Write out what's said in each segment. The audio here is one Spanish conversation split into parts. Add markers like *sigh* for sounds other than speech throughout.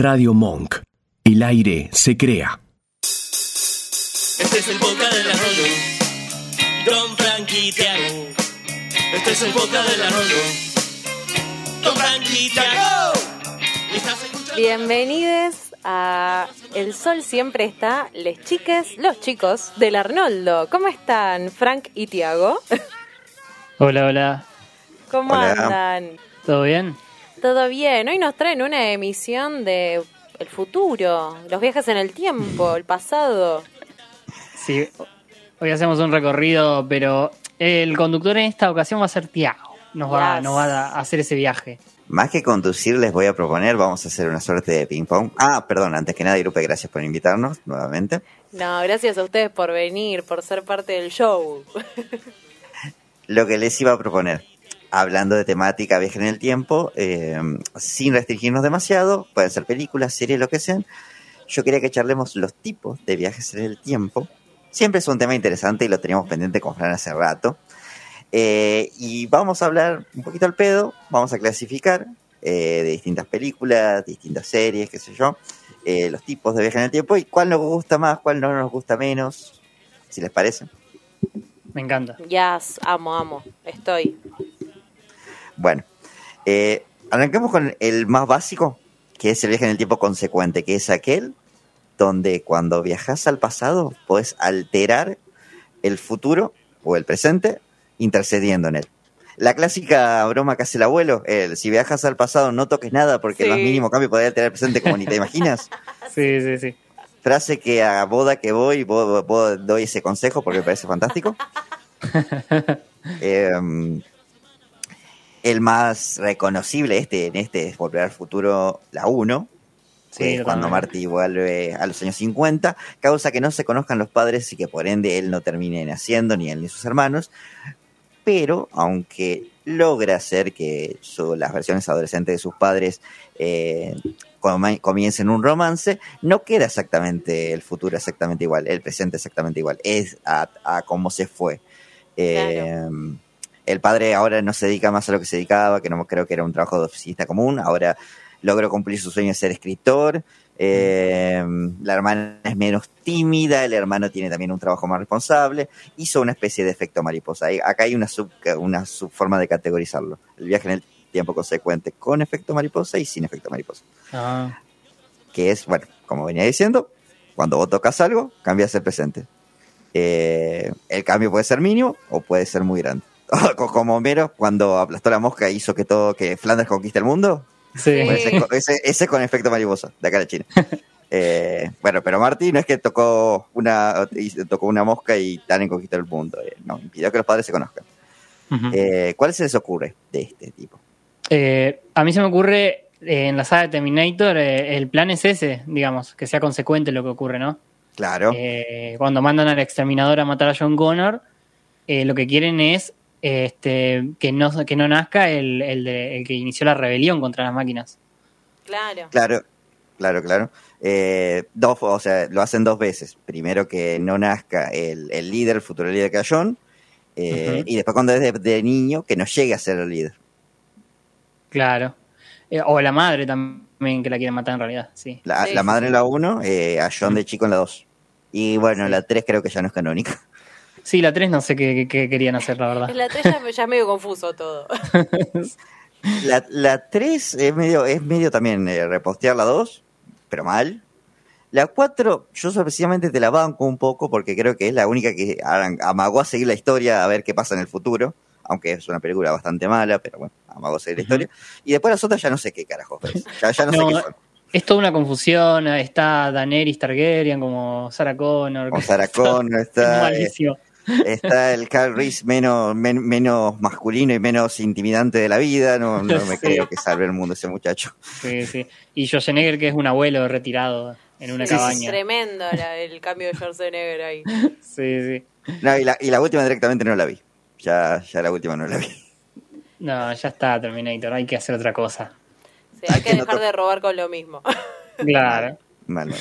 Radio Monk. El aire se crea. Este es el boca de la Rondo. Don Frankie Tiago. Este es el boca de la Rondo. Don Frankie Tiago. Bienvenidos a El Sol Siempre está, les chiques, los chicos del Arnoldo. ¿Cómo están, Frank y Tiago? Hola, hola. ¿Cómo Hola. andan? ¿Todo bien? ¿Todo bien? Hoy nos traen una emisión de el futuro, los viajes en el tiempo, el pasado. Sí. Hoy hacemos un recorrido, pero el conductor en esta ocasión va a ser Tiago. Nos va, Yes. nos va a hacer ese viaje. Más que conducir, les voy a proponer, vamos a hacer una suerte de ping-pong. Ah, perdón, antes que nada, Irupe, gracias por invitarnos nuevamente. No, gracias a ustedes por venir, por ser parte del show. Lo que les iba a proponer, hablando de temática, viaje en el tiempo, eh, sin restringirnos demasiado, pueden ser películas, series, lo que sean. Yo quería que charlemos los tipos de viajes en el tiempo. Siempre es un tema interesante y lo teníamos pendiente con Fran hace rato. Eh, y vamos a hablar un poquito al pedo, vamos a clasificar eh, de distintas películas, distintas series, qué sé yo, eh, los tipos de viaje en el tiempo y cuál nos gusta más, cuál no nos gusta menos, si les parece. Me encanta. Yes, amo, amo, estoy. Bueno, eh, arranquemos con el más básico, que es el viaje en el tiempo consecuente, que es aquel donde cuando viajas al pasado puedes alterar el futuro o el presente intercediendo en él. La clásica broma que hace el abuelo, el si viajas al pasado no toques nada porque el más mínimo cambio podría alterar el presente como ni te imaginas. *laughs* Sí, sí, sí. Frase que a boda que voy, bo- bo- doy ese consejo porque me parece fantástico. *laughs* Em, el más reconocible este, en este es Volver al Futuro, la 1, Sí, que es cuando. Marty vuelve a los años 50, causa que no se conozcan los padres y que por ende él no termine naciendo, ni él ni sus hermanos, pero aunque logra hacer que su- las versiones adolescentes de sus padres eh, com- comiencen un romance, no queda exactamente el futuro exactamente igual, el presente exactamente igual, es a, a cómo se fue. Eh, El padre ahora no se dedica más a lo que se dedicaba, que no creo que era un trabajo de oficinista común, ahora logró cumplir su sueño de ser escritor. eh, la hermana es menos tímida, el hermano tiene también un trabajo más responsable. Hizo una especie de efecto mariposa. Acá hay una, sub, una subforma de categorizarlo. El viaje en el tiempo consecuente con efecto mariposa y sin efecto mariposa. Ah, Que es, bueno, como venía diciendo, cuando vos tocas algo, cambias el presente. Eh, el cambio puede ser mínimo o puede ser muy grande. *laughs* Como Homero, cuando aplastó la mosca e hizo que todo, que Flanders conquiste el mundo, sí. Ese, es con- ese- ese es con efecto mariposa, de acá de China. *laughs* Eh, bueno, pero Marty no es que tocó una tocó una mosca y tan en conquistar el mundo. eh, no, impidió que los padres se conozcan. Eh, ¿Cuál se les ocurre de este tipo? A mí se me ocurre en la saga de Terminator, el plan es ese, digamos, que sea consecuente lo que ocurre, ¿no? Claro, cuando mandan al exterminador a matar a John Connor, lo que quieren es este, que, no, que no nazca el, el, de- el que inició la rebelión contra las máquinas. Claro. claro, claro, claro. Eh, dos, o sea, lo hacen dos veces. Primero que no nazca el, el líder, el futuro líder John, eh, Ujú. y después cuando es de, de niño que no llegue a ser el líder. Claro. Eh, o la madre también, que la quieren matar en realidad, sí. La, Sí, la sí, madre en la 1, a John de chico en la 2. Y bueno, en la 3 creo que ya no es canónica. Sí, la 3 no sé qué, qué- qué querían hacer, la verdad. En la 3 ya, ya es medio confuso todo. *laughs* La, la 3 es medio, es medio también eh, repostear la 2, pero mal. La 4, yo sorpresivamente te la banco un poco porque creo que es la única que amagó a seguir la historia a ver qué pasa en el futuro. Aunque es una película bastante mala, pero bueno, amagó a seguir la historia. Y después las otras ya no sé qué carajos es. *laughs* Ya, ya no, No, sé qué son. Es toda una confusión, está Daenerys Targaryen como Sarah Connor. Con Sarah Connor Es *laughs* está, eh, malísimo. Está el Carl Reese *laughs* menos, men- menos masculino y menos intimidante de la vida. No, no me *laughs* Sí. creo que salve el mundo ese muchacho. Sí, sí. Y Schwarzenegger, que es un abuelo retirado en una Sí, es cabaña. tremendo la- el cambio de Schwarzenegger ahí. *laughs* Sí, sí. No, y, la, y la última directamente no la vi. Ya, ya la última no la vi. No, ya está Terminator, hay que hacer otra cosa. Sí, hay Hay que dejar de robar con lo mismo. Claro. Mal, mal.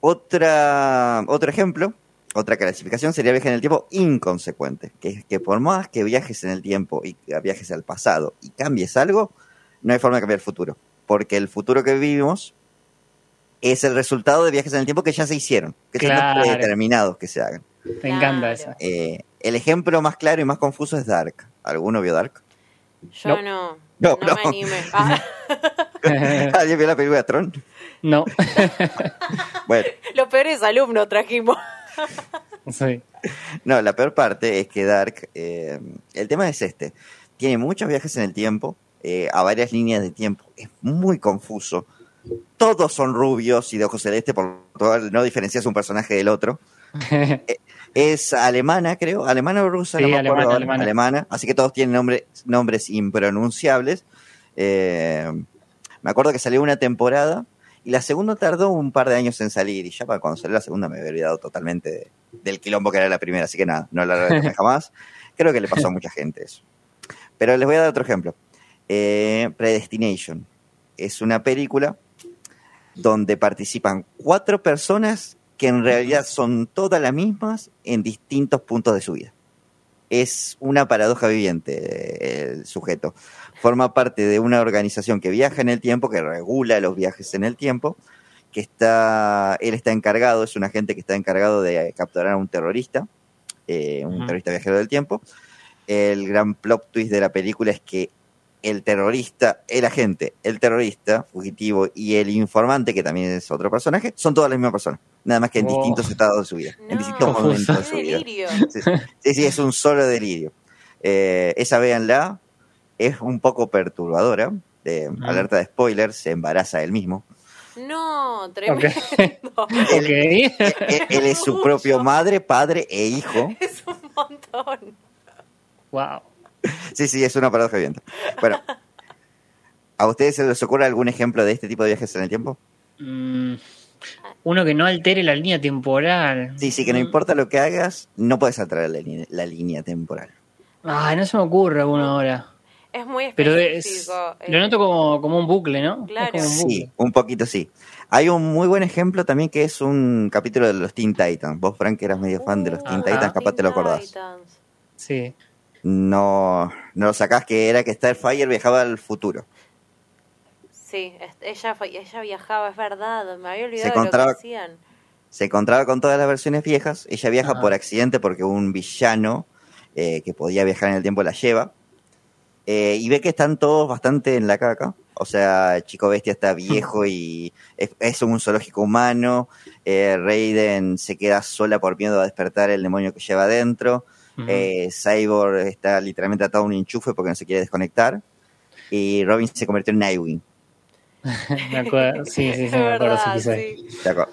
Otra, otro ejemplo, otra clasificación sería viaje en el tiempo inconsecuente, que es que por más que viajes en el tiempo y viajes al pasado y cambies algo, no hay forma de cambiar el futuro. porque el futuro que vivimos es el resultado de viajes en el tiempo que ya se hicieron, que Claro. están predeterminados que se hagan. Me encanta esa. Eh, el ejemplo más claro y más confuso es Dark. ¿Alguno vio Dark? Yo No. no. No, No, no. me animé. Ah, *laughs* ¿Alguien vio la película de Tron? no. *laughs* Bueno, los peores alumnos trajimos. *laughs* Sí. no, la peor parte es que Dark, eh, el tema es este, tiene muchos viajes en el tiempo, eh, a varias líneas de tiempo, es muy confuso. Todos son rubios y de ojos celestes, por lo no diferencias un personaje del otro. *laughs* Es alemana, creo, alemana o rusa, Sí, no me alemana, acuerdo, alemana. alemana, así que todos tienen nombre- nombres impronunciables. Eh, me acuerdo que salió una temporada y la segunda tardó un par de años en salir y ya para cuando salió la segunda me había olvidado totalmente de- del quilombo que era la primera, así que nada, no la retomé *laughs* jamás. Creo que le pasó a mucha gente eso. Pero les voy a dar otro ejemplo. Eh, Predestination es una película donde participan cuatro personas que en realidad son todas las mismas en distintos puntos de su vida. Es una paradoja viviente eh, el sujeto. Forma parte de una organización que viaja en el tiempo, que regula los viajes en el tiempo, que está, él está encargado, es un agente que está encargado de capturar a un terrorista, eh, un terrorista viajero del tiempo. El gran plot twist de la película es que el terrorista, el agente, el terrorista fugitivo y el informante, que también es otro personaje, son todas las mismas personas, nada más que en Oh. distintos estados de su vida, en distintos momentos de su vida. delirio. Sí, sí, sí, es un solo delirio. Eh, esa véanla, es un poco perturbadora, eh, Mm. alerta de spoiler, se embaraza él mismo. No, tremendo. *laughs* Ok. Él, él es su propio madre, padre e hijo. Es un montón. wow. Sí, sí, es una paradoja viviente. Bueno, ¿a ustedes se les ocurre algún ejemplo de este tipo de viajes en el tiempo? Mm, uno que no altere la línea temporal. Sí, sí, que no importa lo que hagas, no puedes alterar la, línea- la línea temporal. Ay, no se me ocurre uno ahora. Es muy Pero es, específico. eh, lo noto como, como un bucle, ¿no? Claro. como un bucle. Sí, un poquito sí. Hay un muy buen ejemplo también que es un capítulo de los Teen Titans. Vos, Frank, eras medio fan de los Teen Ajá. Titans, capaz te lo Teen acordás. Titans. Sí. No, no lo sacás que era que Starfire viajaba al futuro. Sí, ella, ella viajaba, es verdad. Me había olvidado Se de lo encontraba- que hacían. Se encontraba con todas las versiones viejas. Ella viaja Ajá. por accidente porque un villano eh, que podía viajar en el tiempo la lleva. Eh, y ve que están todos bastante en la caca. O sea, Chico Bestia está viejo y es, es un zoológico humano. Eh, Raiden se queda sola por miedo a despertar el demonio que lleva adentro. Eh, Cyborg está literalmente atado a un enchufe porque no se quiere desconectar. Y Robin se convirtió en Nightwing. *laughs* Me acuerdo. Sí, sí, sí, me acuerdo ese verdad, episodio. sí. ¿De acuerdo?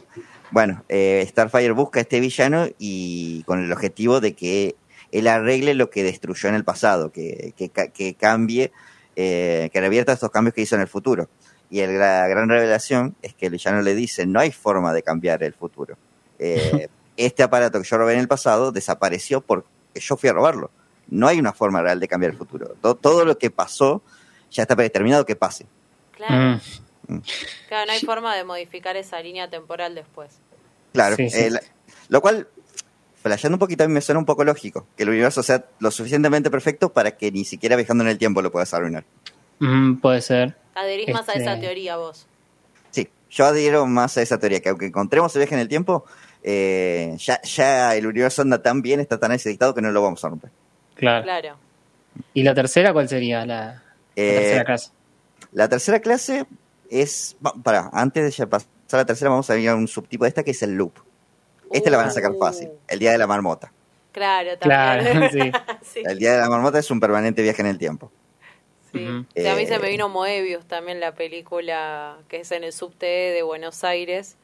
Bueno, eh, Starfire busca a este villano y con el objetivo de que él arregle lo que destruyó en el pasado, que, que, ca- que cambie, eh, que revierta estos cambios que hizo en el futuro. Y el- la gran revelación es que el villano le dice, no hay forma de cambiar el futuro. Eh, *laughs* este aparato que yo robé en el pasado desapareció porque yo fui a robarlo. No hay una forma real de cambiar el futuro. To- todo lo que pasó ya está predeterminado que pase. Claro. Mm. Claro, no hay forma de modificar esa línea temporal después. Claro, Sí, sí. eh, la- lo cual, flasheando un poquito, a mí me suena un poco lógico, que el universo sea lo suficientemente perfecto para que ni siquiera viajando en el tiempo lo puedas arruinar. Mm, puede ser. Adherís más a Este- esa teoría vos. Sí, yo adhiero más a esa teoría, que aunque encontremos el viaje en el tiempo, eh, ya, ya el universo anda tan bien, está tan necesitado que no lo vamos a romper. Claro. Claro. ¿Y la tercera cuál sería? La, la Eh, tercera clase. La tercera clase es, para, antes de ya pasar a la tercera, vamos a ir a un subtipo de esta que es el loop. Este la van a sacar Uh. fácil, el día de la marmota. Claro, Claro, también. *laughs* sí. sí. El día de la marmota es un permanente viaje en el tiempo. Sí, a mí se me Eh, vino Moebius también la película que es en el subte de Buenos Aires,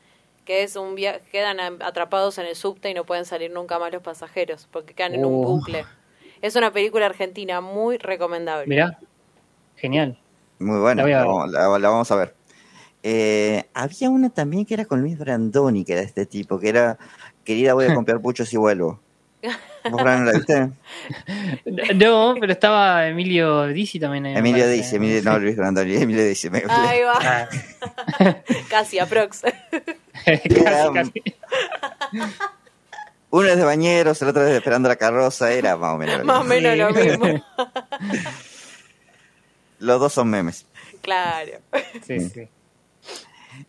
que es un via quedan atrapados en el subte y no pueden salir nunca más los pasajeros porque quedan en un Oh. bucle. Es una película argentina muy recomendable. Mirá. Genial. Muy buena, La vamos- la- la vamos a ver. Eh, había una también que era con Luis Brandoni, que era de este tipo, que era, querida, voy a *laughs* comprar puchos y vuelvo. ¿Vos, Fran, la viste? *laughs* No, pero estaba Emilio Dizzi también ahí. Emilio dice, Emilio, no, Luis Brandoni, Emilio dice. Me, Ahí va, Ah. *laughs* casi aprox. *laughs* casi, casi. Uno es de bañeros, el otro es de esperando la carroza, era más o menos lo Más o mismo. menos lo mismo. Los dos son memes. Claro. Sí, sí.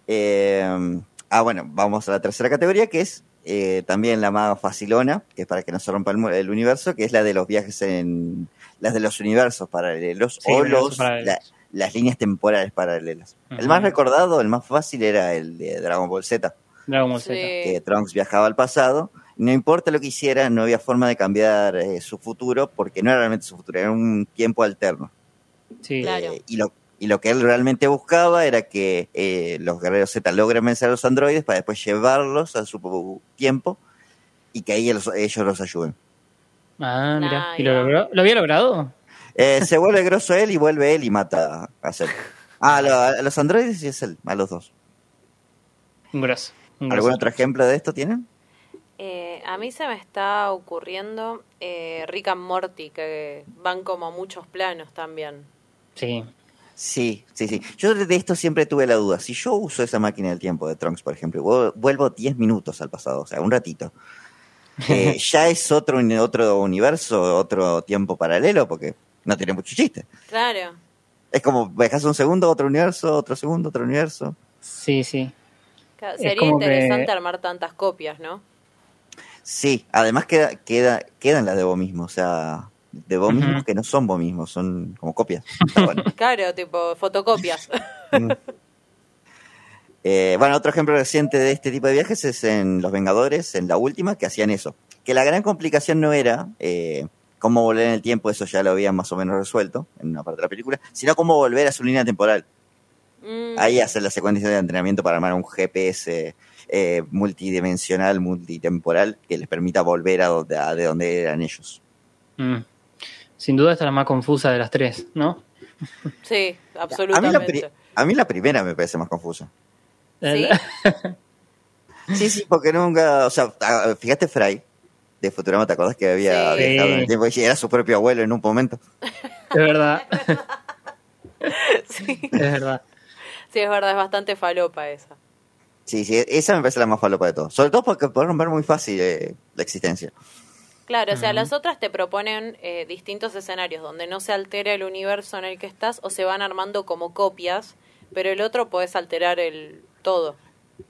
Eh, ah, bueno, vamos a la tercera categoría, que es eh, también la más facilona, que es para que no se rompa el, el universo, que es la de los viajes en... las de los universos paralelos Sí, o los, paralelos. la- las líneas temporales paralelas. El más recordado, el más fácil era el de Dragon Ball Z, Dragon Ball Sí. Z. que Trunks viajaba al pasado. No importa lo que hiciera, no había forma de cambiar eh, su futuro, porque no era realmente su futuro, era un tiempo alterno. Sí. Claro. Eh, y, lo, y lo que él realmente buscaba era que eh, los guerreros Z logren vencer a los androides para después llevarlos a su tiempo y que ahí ellos, ellos los ayuden. Ah, mira. Ah, ¿Y lo logró? ¿Lo había logrado? Eh, se vuelve *laughs* grosso él y vuelve él y mata a Cell. Ah, a, lo- a los androides y es él, a los dos. Un grosso. un grosso. ¿Algún otro ejemplo de esto tienen? Eh, a mí se me está ocurriendo eh, Rick and Morty, que van como a muchos planos también. Sí. Sí, sí, sí. Yo de esto siempre tuve la duda. Si yo uso esa máquina del tiempo de Trunks, por ejemplo, vuelvo 10 minutos al pasado, o sea, un ratito, *laughs* eh, ¿ya es otro, otro universo, otro tiempo paralelo? Porque no tiene mucho chiste. Claro. Es como dejas un segundo, otro universo, otro segundo, otro universo. Sí, sí. Claro, Sería que- interesante armar tantas copias, ¿no? Sí, además queda, queda, quedan las de vos mismo, o sea, de vos mismos que no son vos mismos, son como copias. Bueno. *laughs* Claro, tipo fotocopias. Eh, bueno, otro ejemplo reciente de este tipo de viajes es en Los Vengadores, en la última, que hacían eso. Que la gran complicación no era eh, cómo volver en el tiempo, eso ya lo habían más o menos resuelto en una parte de la película, sino cómo volver a su línea temporal. Mm, Ahí hacen la secuencia de entrenamiento para armar un GPS eh, multidimensional, multitemporal, que les permita volver a donde, a de donde eran ellos. Mm. Sin duda esta es la más confusa de las tres, ¿no? sí, *laughs* A mí, la absolutamente. a mí la primera me parece más confusa. Sí. *laughs* Sí, sí, porque nunca, o sea, fíjate Fry de Futurama, ¿te acordás que había Sí. viajado en el tiempo y era su propio abuelo en un momento? Es verdad. *laughs* sí. Es verdad. Sí, es verdad, es bastante falopa esa. Sí, sí, esa me parece la más falopa de todo. Sobre todo porque puede romper muy fácil eh, la existencia. Claro, o sea, las otras te proponen eh, distintos escenarios donde no se altera el universo en el que estás o se van armando como copias, pero el otro puedes alterar el todo.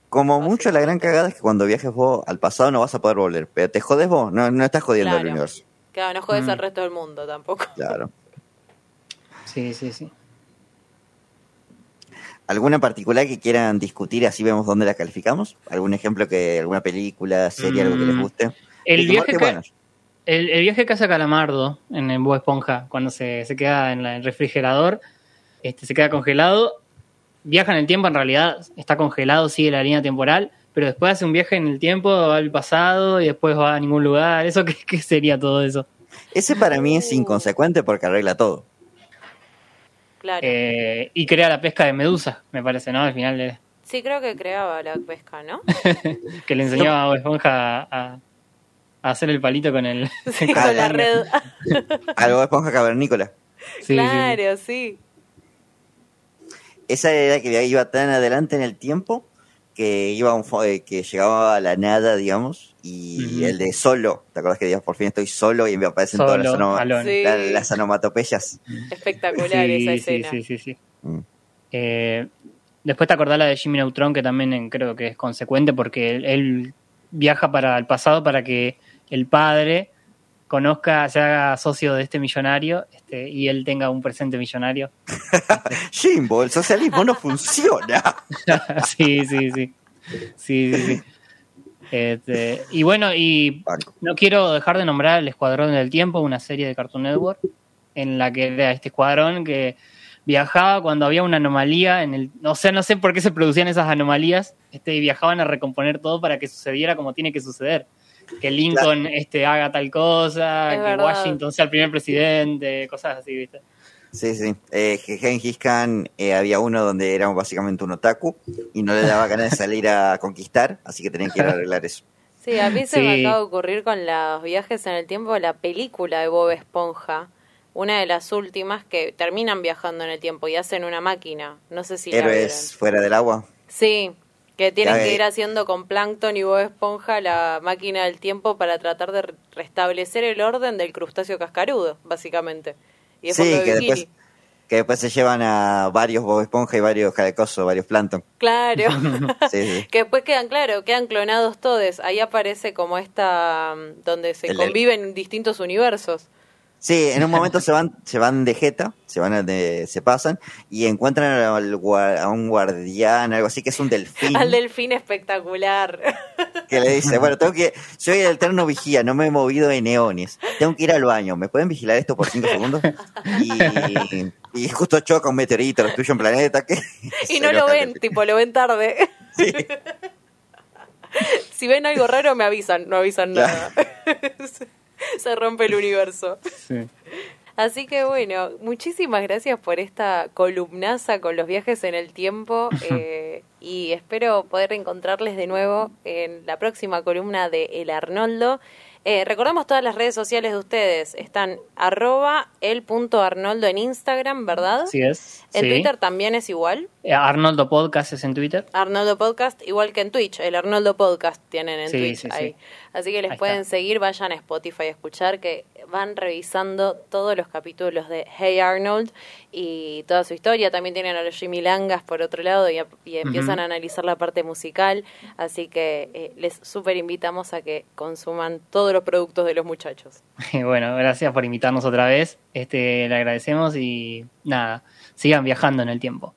Como mucho la gran cagada es que cuando viajes vos al pasado no vas a poder volver, pero te jodes vos, no, no estás jodiendo Claro. al universo. Claro, no jodes Mm. al resto del mundo tampoco. Claro. Sí, sí, sí. ¿Alguna en particular que quieran discutir? Así vemos dónde la calificamos. ¿Algún ejemplo que, alguna película, serie, algo que les Mm. guste? El viaje, que, bueno, el, el viaje que hace Calamardo en el Bob Esponja, cuando se, se queda en la- el refrigerador, este, se queda congelado, viaja en el tiempo, en realidad está congelado, sigue la línea temporal, pero después hace un viaje en el tiempo, va al pasado y después va a ningún lugar. ¿Eso qué, qué sería todo eso? Ese para mí es inconsecuente porque arregla todo. Claro. Eh, y crea la pesca de medusa, me parece, ¿no? Al final de- Sí, creo que creaba la pesca, ¿no? *laughs* que le enseñaba a Bob Esponja a, a hacer el palito con el... *laughs* Sí, *laughs* con con la manga. red. *laughs* Algo de esponja cavernícola. Sí, claro, sí. Esa era que iba tan adelante en el tiempo que iba a un fo- eh, que llegaba a la nada, digamos, y el de solo, ¿te acuerdas que decías por fin estoy solo y me aparecen todas las, Solo, onoma-. Sí. la- las onomatopeyas? Espectacular Sí, esa sí, escena. sí, sí, sí. Mm. Eh, después te acordás la de Jimmy Neutron, que también creo que es consecuente porque él, él viaja para el pasado para que el padre conozca, se haga socio de este millonario este, y él tenga un presente millonario. *laughs* Jimbo, el socialismo no funciona. *laughs* sí, sí, sí. Sí, sí, sí. Este, y bueno, y no quiero dejar de nombrar El Escuadrón del Tiempo, una serie de Cartoon Network, en la que era este escuadrón que viajaba cuando había una anomalía en el... O sea, no sé por qué se producían esas anomalías, este, y viajaban a recomponer todo para que sucediera como tiene que suceder. Que Lincoln este, haga tal cosa, Es que verdad. Washington sea el primer presidente, cosas así, ¿viste? Sí, sí. Eh, que Gengis Khan eh, había uno donde era básicamente un otaku y no le daba ganas de salir a conquistar, así que tenían que ir a arreglar eso. Sí, a mí se me acaba de ocurrir con los viajes en el tiempo la película de Bob Esponja, una de las últimas que terminan viajando en el tiempo y hacen una máquina. No sé si la vieron. Héroes fuera del agua. Sí, que tienen que ir haciendo con Plankton y Bob Esponja la máquina del tiempo para tratar de re- restablecer el orden del crustáceo cascarudo, básicamente. Y de Sí, de que después- Que después se llevan a varios Bob Esponja y varios Cadecoso, varios Plankton. Claro. *laughs* Sí, sí. que después quedan, claro, quedan clonados todos. Ahí aparece como esta, mm, donde se El conviven distintos universos. Sí, en un momento se van, se van de jeta, se van de- se pasan y encuentran al a un guardián, algo así que es un delfín, Al delfín espectacular. *laughs* que le dice, bueno, tengo que, soy el eterno vigía, no me he movido de neones, tengo que ir al baño, ¿me pueden vigilar esto por cinco segundos? Y, y justo choca un meteorito, lo destruye un planeta, que *laughs* y no lo ven, tipo, lo ven tarde. *laughs* si ven algo raro, me avisan, no avisan nada. Se rompe el universo. Sí. Así que bueno, muchísimas gracias por esta columnaza con los viajes en el tiempo *laughs* eh, y espero poder encontrarles de nuevo en la próxima columna de El Arnoldo. Eh, recordamos todas las redes sociales de ustedes. Están arroba el punto Arnoldo en Instagram, ¿verdad? Así es. En sí. Twitter también es igual. Arnoldo Podcast es en Twitter. Arnoldo Podcast, igual que en Twitch. El Arnoldo Podcast tienen en Sí, Twitch sí, sí. ahí. Así que les Ahí pueden está. seguir, vayan a Spotify a escuchar que van revisando todos los capítulos de Hey Arnold y toda su historia. También tienen a los Jimmy Langas por otro lado y, y empiezan a analizar la parte musical. Así que eh, les súper invitamos a que consuman todos los productos de los muchachos. *laughs* Bueno, gracias por invitarnos otra vez. Este, le agradecemos y nada, sigan viajando en el tiempo.